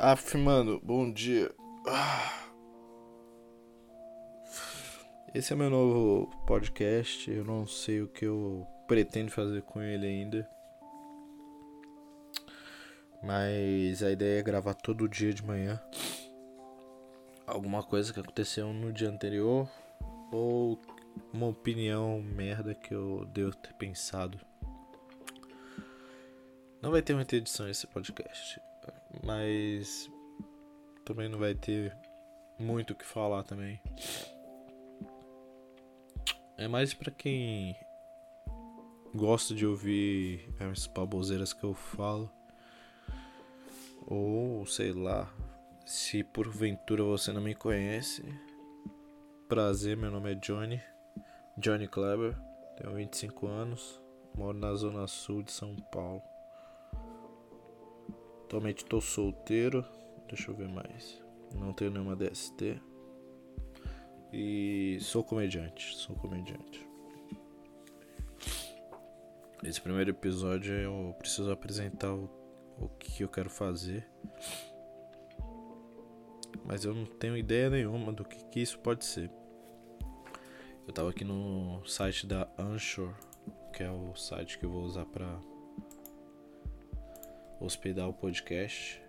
Af, mano, bom dia. Esse é meu novo podcast. Eu não sei o que eu pretendo fazer com ele ainda. Mas a ideia é gravar todo dia de manhã. Alguma coisa que aconteceu no dia anterior. Ou uma opinião merda que eu devo ter pensado. Não vai ter muita edição esse podcast. Mas também não vai ter muito o que falar também. É mais para quem gosta de ouvir as baboseiras que eu falo. Ou sei lá, se porventura você não me conhece. Prazer, meu nome é Johnny. Johnny Kleber, tenho 25 anos, moro na zona sul de São Paulo. Atualmente estou solteiro. Deixa eu ver mais. Não tenho nenhuma DST. E sou comediante. Sou comediante. Esse primeiro episódio eu preciso apresentar o, o que eu quero fazer. Mas eu não tenho ideia nenhuma do que, que isso pode ser. Eu tava aqui no site da Anchor, que é o site que eu vou usar para hospedar o podcast.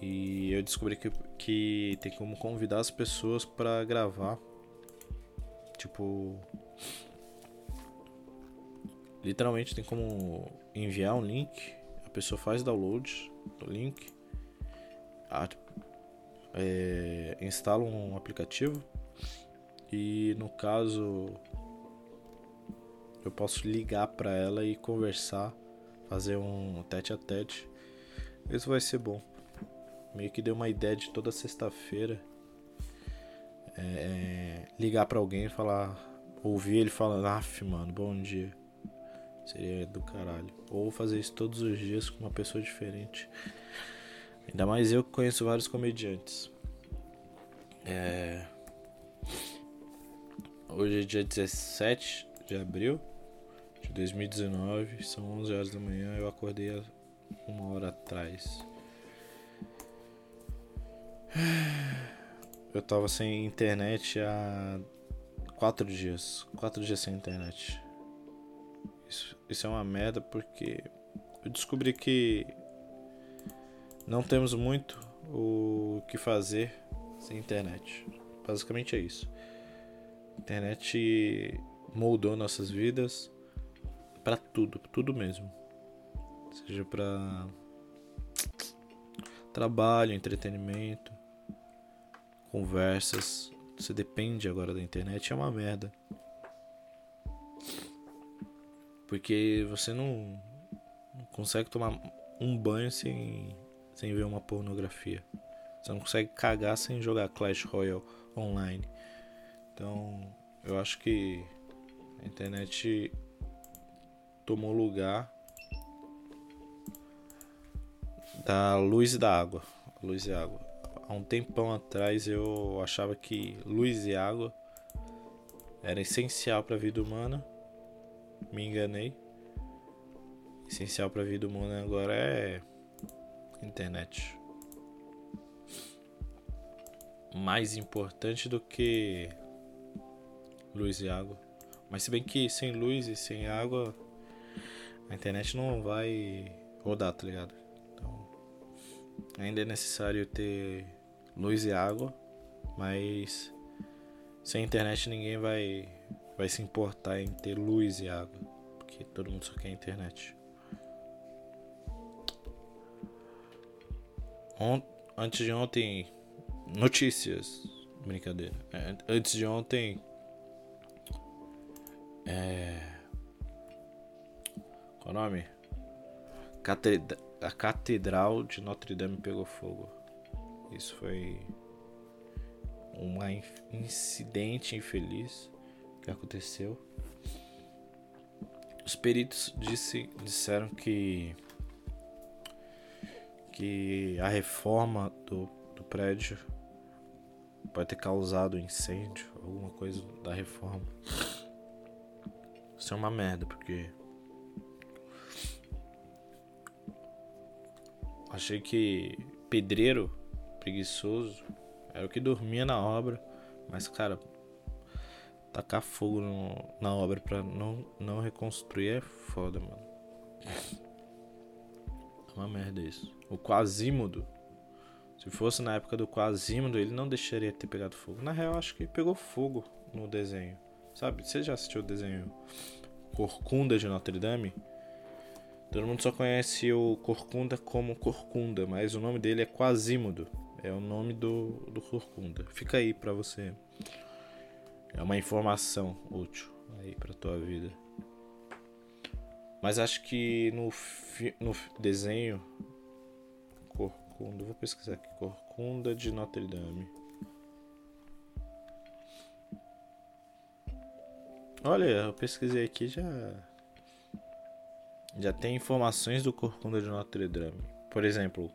E eu descobri que, que tem como convidar as pessoas para gravar. Tipo. Literalmente tem como enviar um link. A pessoa faz download do link. A, é, instala um aplicativo. E no caso. Eu posso ligar para ela e conversar fazer um tete a tete. Isso vai ser bom. Meio que deu uma ideia de toda sexta-feira é, é ligar para alguém e falar, ouvir ele falando, af, mano, bom dia. Seria do caralho. Ou fazer isso todos os dias com uma pessoa diferente. Ainda mais eu que conheço vários comediantes. É... Hoje é dia 17 de abril de 2019, são 11 horas da manhã, eu acordei uma hora atrás. Eu tava sem internet há quatro dias. Quatro dias sem internet. Isso, isso é uma merda porque eu descobri que não temos muito o que fazer sem internet. Basicamente é isso. A internet moldou nossas vidas para tudo, tudo mesmo. Seja para trabalho, entretenimento, conversas. Você depende agora da internet, é uma merda. Porque você não, não consegue tomar um banho sem, sem ver uma pornografia. Você não consegue cagar sem jogar Clash Royale online. Então, eu acho que a internet tomou lugar da luz e da água. Luz e água. Há um tempão atrás eu achava que luz e água era essencial para a vida humana. Me enganei. Essencial para a vida humana agora é internet. Mais importante do que luz e água. Mas se bem que sem luz e sem água a internet não vai rodar, tá ligado? Então, ainda é necessário ter luz e água, mas sem internet ninguém vai vai se importar em ter luz e água, porque todo mundo só quer internet. Ont antes de ontem, notícias, brincadeira. É, antes de ontem, é o nome? a Catedral de Notre Dame pegou fogo. Isso foi um incidente infeliz que aconteceu. Os peritos disse, disseram que que a reforma do, do prédio pode ter causado incêndio, alguma coisa da reforma. Isso é uma merda, porque achei que pedreiro preguiçoso era o que dormia na obra. Mas, cara, tacar fogo no, na obra pra não, não reconstruir é foda, mano. É uma merda isso. O Quasímodo. Se fosse na época do Quasímodo, ele não deixaria ter pegado fogo. Na real, acho que pegou fogo no desenho. Sabe? Você já assistiu o desenho Corcunda de Notre Dame? Todo mundo só conhece o Corcunda como Corcunda, mas o nome dele é Quasímodo. É o nome do, do Corcunda. Fica aí pra você. É uma informação útil aí pra tua vida. Mas acho que no, no desenho Corcunda, vou pesquisar aqui, Corcunda de Notre Dame. Olha, eu pesquisei aqui já já tem informações do Corcunda de Notre Dame. Por exemplo,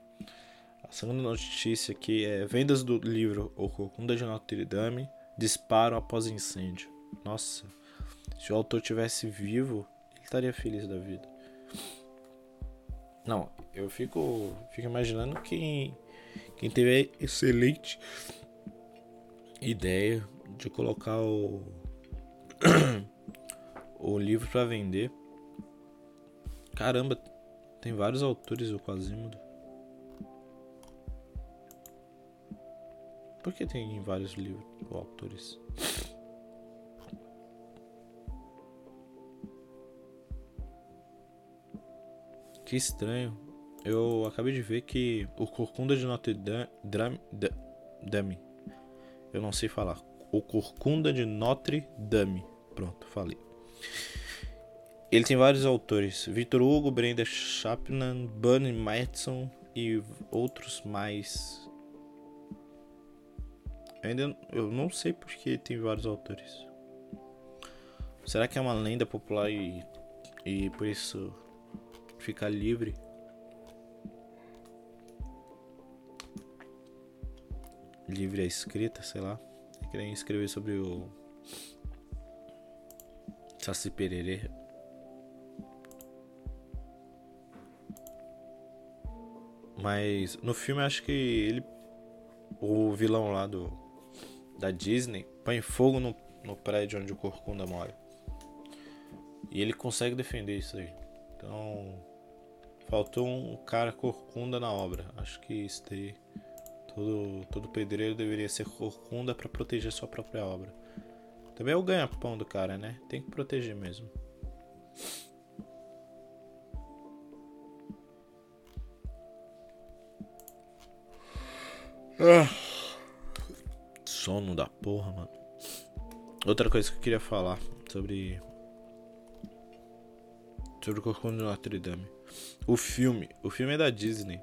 a segunda notícia aqui é vendas do livro O Corcunda de Notre Dame disparam após incêndio. Nossa, se o autor tivesse vivo, ele estaria feliz da vida. Não, eu fico, fico imaginando quem, quem teve a excelente ideia de colocar o, o livro para vender. Caramba, tem vários autores o Quasimodo. Por que tem vários livros ou autores? Que estranho. Eu acabei de ver que o Corcunda de Notre Dame, Dame, eu não sei falar. O Corcunda de Notre Dame. Pronto, falei. Ele tem vários autores: Victor Hugo, Brenda Chapman, Bunny Madison e outros mais ainda eu não sei porque tem vários autores. Será que é uma lenda popular e, e por isso fica livre? Livre a escrita, sei lá. Eu queria escrever sobre o Saci Pererê. Mas no filme acho que ele. O vilão lá do da Disney põe fogo no, no prédio onde o Corcunda mora. E ele consegue defender isso aí. Então, faltou um cara corcunda na obra. Acho que isso daí. Todo, todo pedreiro deveria ser corcunda para proteger sua própria obra. Também é o ganha-pão do cara, né? Tem que proteger mesmo. Ah sono da porra, mano. Outra coisa que eu queria falar sobre. Sobre o Corcunda de Notre Dame. O filme. O filme é da Disney.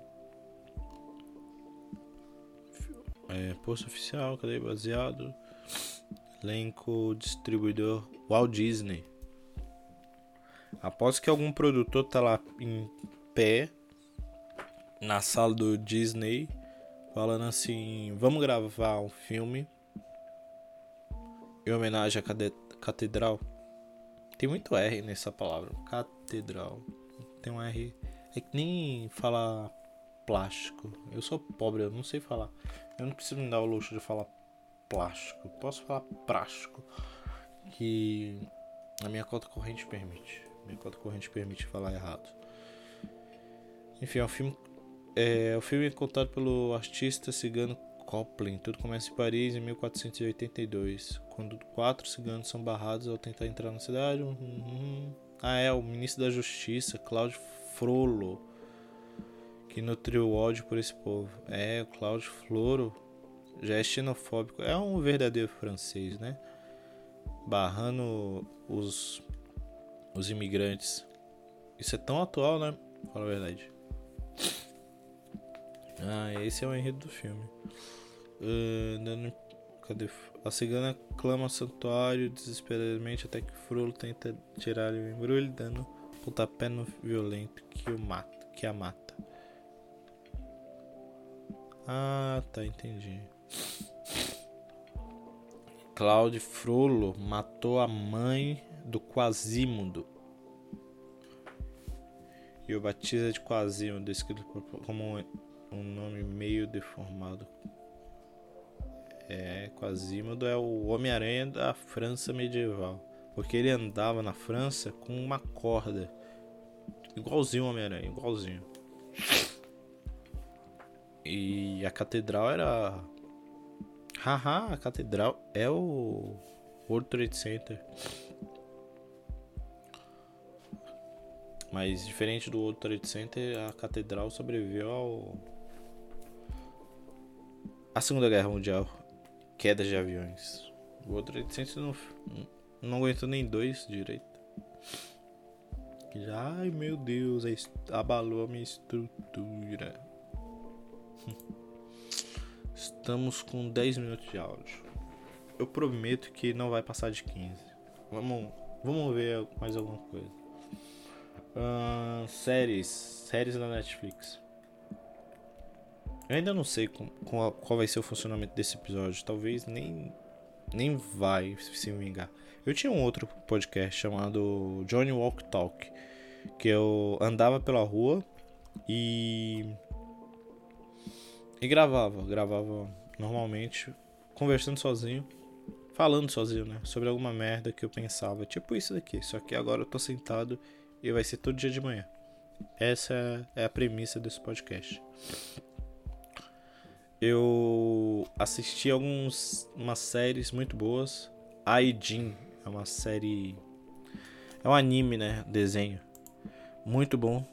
É, posto oficial, cadê? Baseado. Elenco, distribuidor Walt Disney. Após que algum produtor tá lá em pé na sala do Disney falando assim: vamos gravar um filme em homenagem à catedral. Tem muito R nessa palavra, catedral. Tem um R. É que nem falar plástico. Eu sou pobre, eu não sei falar. Eu não preciso me dar o luxo de falar plástico. Posso falar plástico. Que a minha conta corrente permite. Minha conta corrente permite falar errado. Enfim, é um filme é, o filme é contado pelo artista cigano Copland. Tudo começa em Paris em 1482, quando quatro ciganos são barrados ao tentar entrar na cidade. Uhum. Ah, é, o ministro da Justiça, Cláudio Frollo, que nutriu ódio por esse povo. É, o Cláudio Floro já é xenofóbico. É um verdadeiro francês, né? Barrando os, os imigrantes. Isso é tão atual, né? Fala a verdade. Ah, esse é o enredo do filme. Uh, cadê? A cigana clama santuário desesperadamente até que Frollo tenta tirar o embrulho, dando pontapé no violento que o mata, que a mata. Ah, tá, entendi. Claude Frollo matou a mãe do Quasimodo e o batiza de Quasimodo, descrito como um nome meio deformado. É, Quasimodo é o Homem-Aranha da França medieval, porque ele andava na França com uma corda, igualzinho o Homem-Aranha, igualzinho. E a catedral era. Haha, a catedral é o World Trade Center. Mas diferente do World Trade Center, a catedral sobreviveu ao. A Segunda Guerra Mundial. Quedas de aviões. O Trade Center não, não aguentou nem dois direito. Ai meu Deus, abalou a minha estrutura. Estamos com 10 minutos de áudio. Eu prometo que não vai passar de 15. Vamos, vamos ver mais alguma coisa. Uh, séries. Séries da Netflix. Eu ainda não sei com, com a, qual vai ser o funcionamento desse episódio. Talvez nem, nem vai se vingar. Eu tinha um outro podcast chamado Johnny Walk Talk. Que eu andava pela rua e. E gravava. Gravava normalmente, conversando sozinho. Falando sozinho, né? Sobre alguma merda que eu pensava. Tipo isso daqui. Só que agora eu tô sentado e vai ser todo dia de manhã. Essa é a premissa desse podcast. Eu assisti algumas umas séries muito boas. Aijin é uma série é um anime, né, desenho muito bom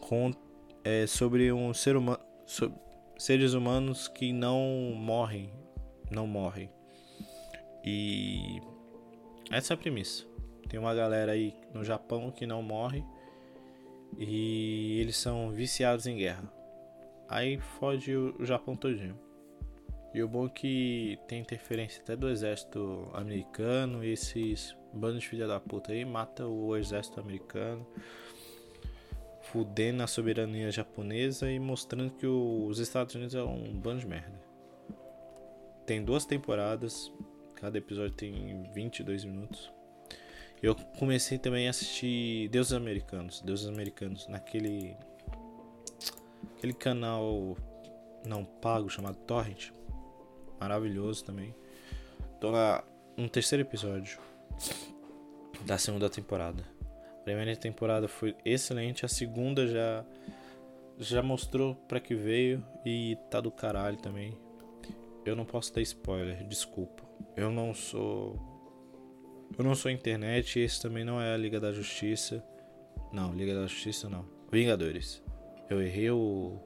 com é, sobre um ser humano sobre seres humanos que não morrem, não morrem. E essa é a premissa. Tem uma galera aí no Japão que não morre e eles são viciados em guerra. Aí fode o Japão todinho. E o bom é que tem interferência até do exército americano e esses bandos de filha da puta aí mata o exército americano, fudendo a soberania japonesa e mostrando que os Estados Unidos é um bando de merda. Tem duas temporadas, cada episódio tem 22 minutos. Eu comecei também a assistir Deuses Americanos, Deuses Americanos, naquele aquele canal não pago chamado Torrent. Maravilhoso também. Tô lá no terceiro episódio da segunda temporada. A primeira temporada foi excelente, a segunda já já mostrou para que veio e tá do caralho também. Eu não posso dar spoiler, desculpa. Eu não sou eu não sou internet, esse também não é a Liga da Justiça. Não, Liga da Justiça não. Vingadores. Eu errei o.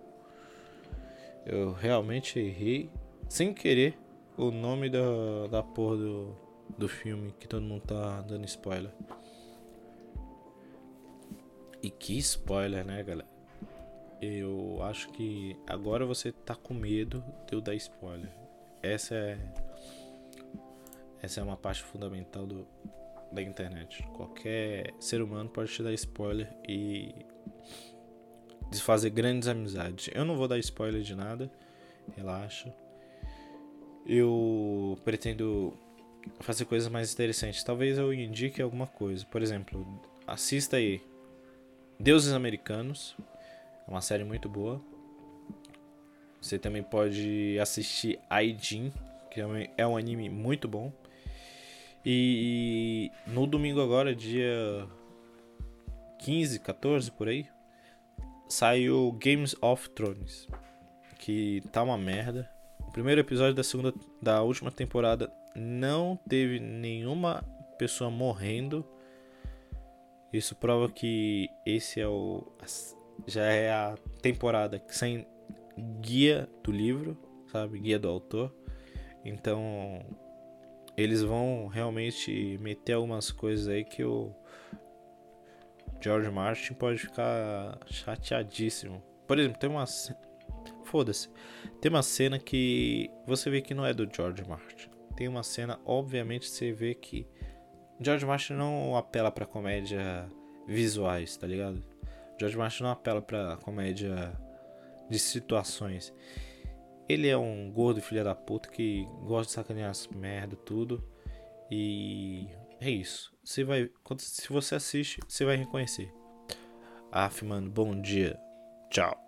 Eu realmente errei, sem querer, o nome da, da porra do, do filme que todo mundo tá dando spoiler. E que spoiler, né, galera? Eu acho que agora você tá com medo de eu dar spoiler. Essa é essa é uma parte fundamental do, da internet. Qualquer ser humano pode te dar spoiler e desfazer grandes amizades. Eu não vou dar spoiler de nada, relaxa. Eu pretendo fazer coisas mais interessantes. Talvez eu indique alguma coisa. Por exemplo, assista aí Deuses Americanos. É uma série muito boa. Você também pode assistir Aijin, que é um anime muito bom. E no domingo agora, dia 15, 14 por aí, saiu Games of Thrones, que tá uma merda. O primeiro episódio da segunda da última temporada não teve nenhuma pessoa morrendo. Isso prova que esse é o já é a temporada sem guia do livro, sabe, guia do autor. Então eles vão realmente meter algumas coisas aí que o George Martin pode ficar chateadíssimo. Por exemplo, tem uma foda-se. Tem uma cena que você vê que não é do George Martin. Tem uma cena, obviamente, você vê que George Martin não apela para comédia visuais, tá ligado? George Martin não apela para comédia de situações. Ele é um gordo filho da puta que gosta de sacanear as merda, tudo. E é isso. Você vai, quando, se você assiste, você vai reconhecer. Af, mano, bom dia. Tchau.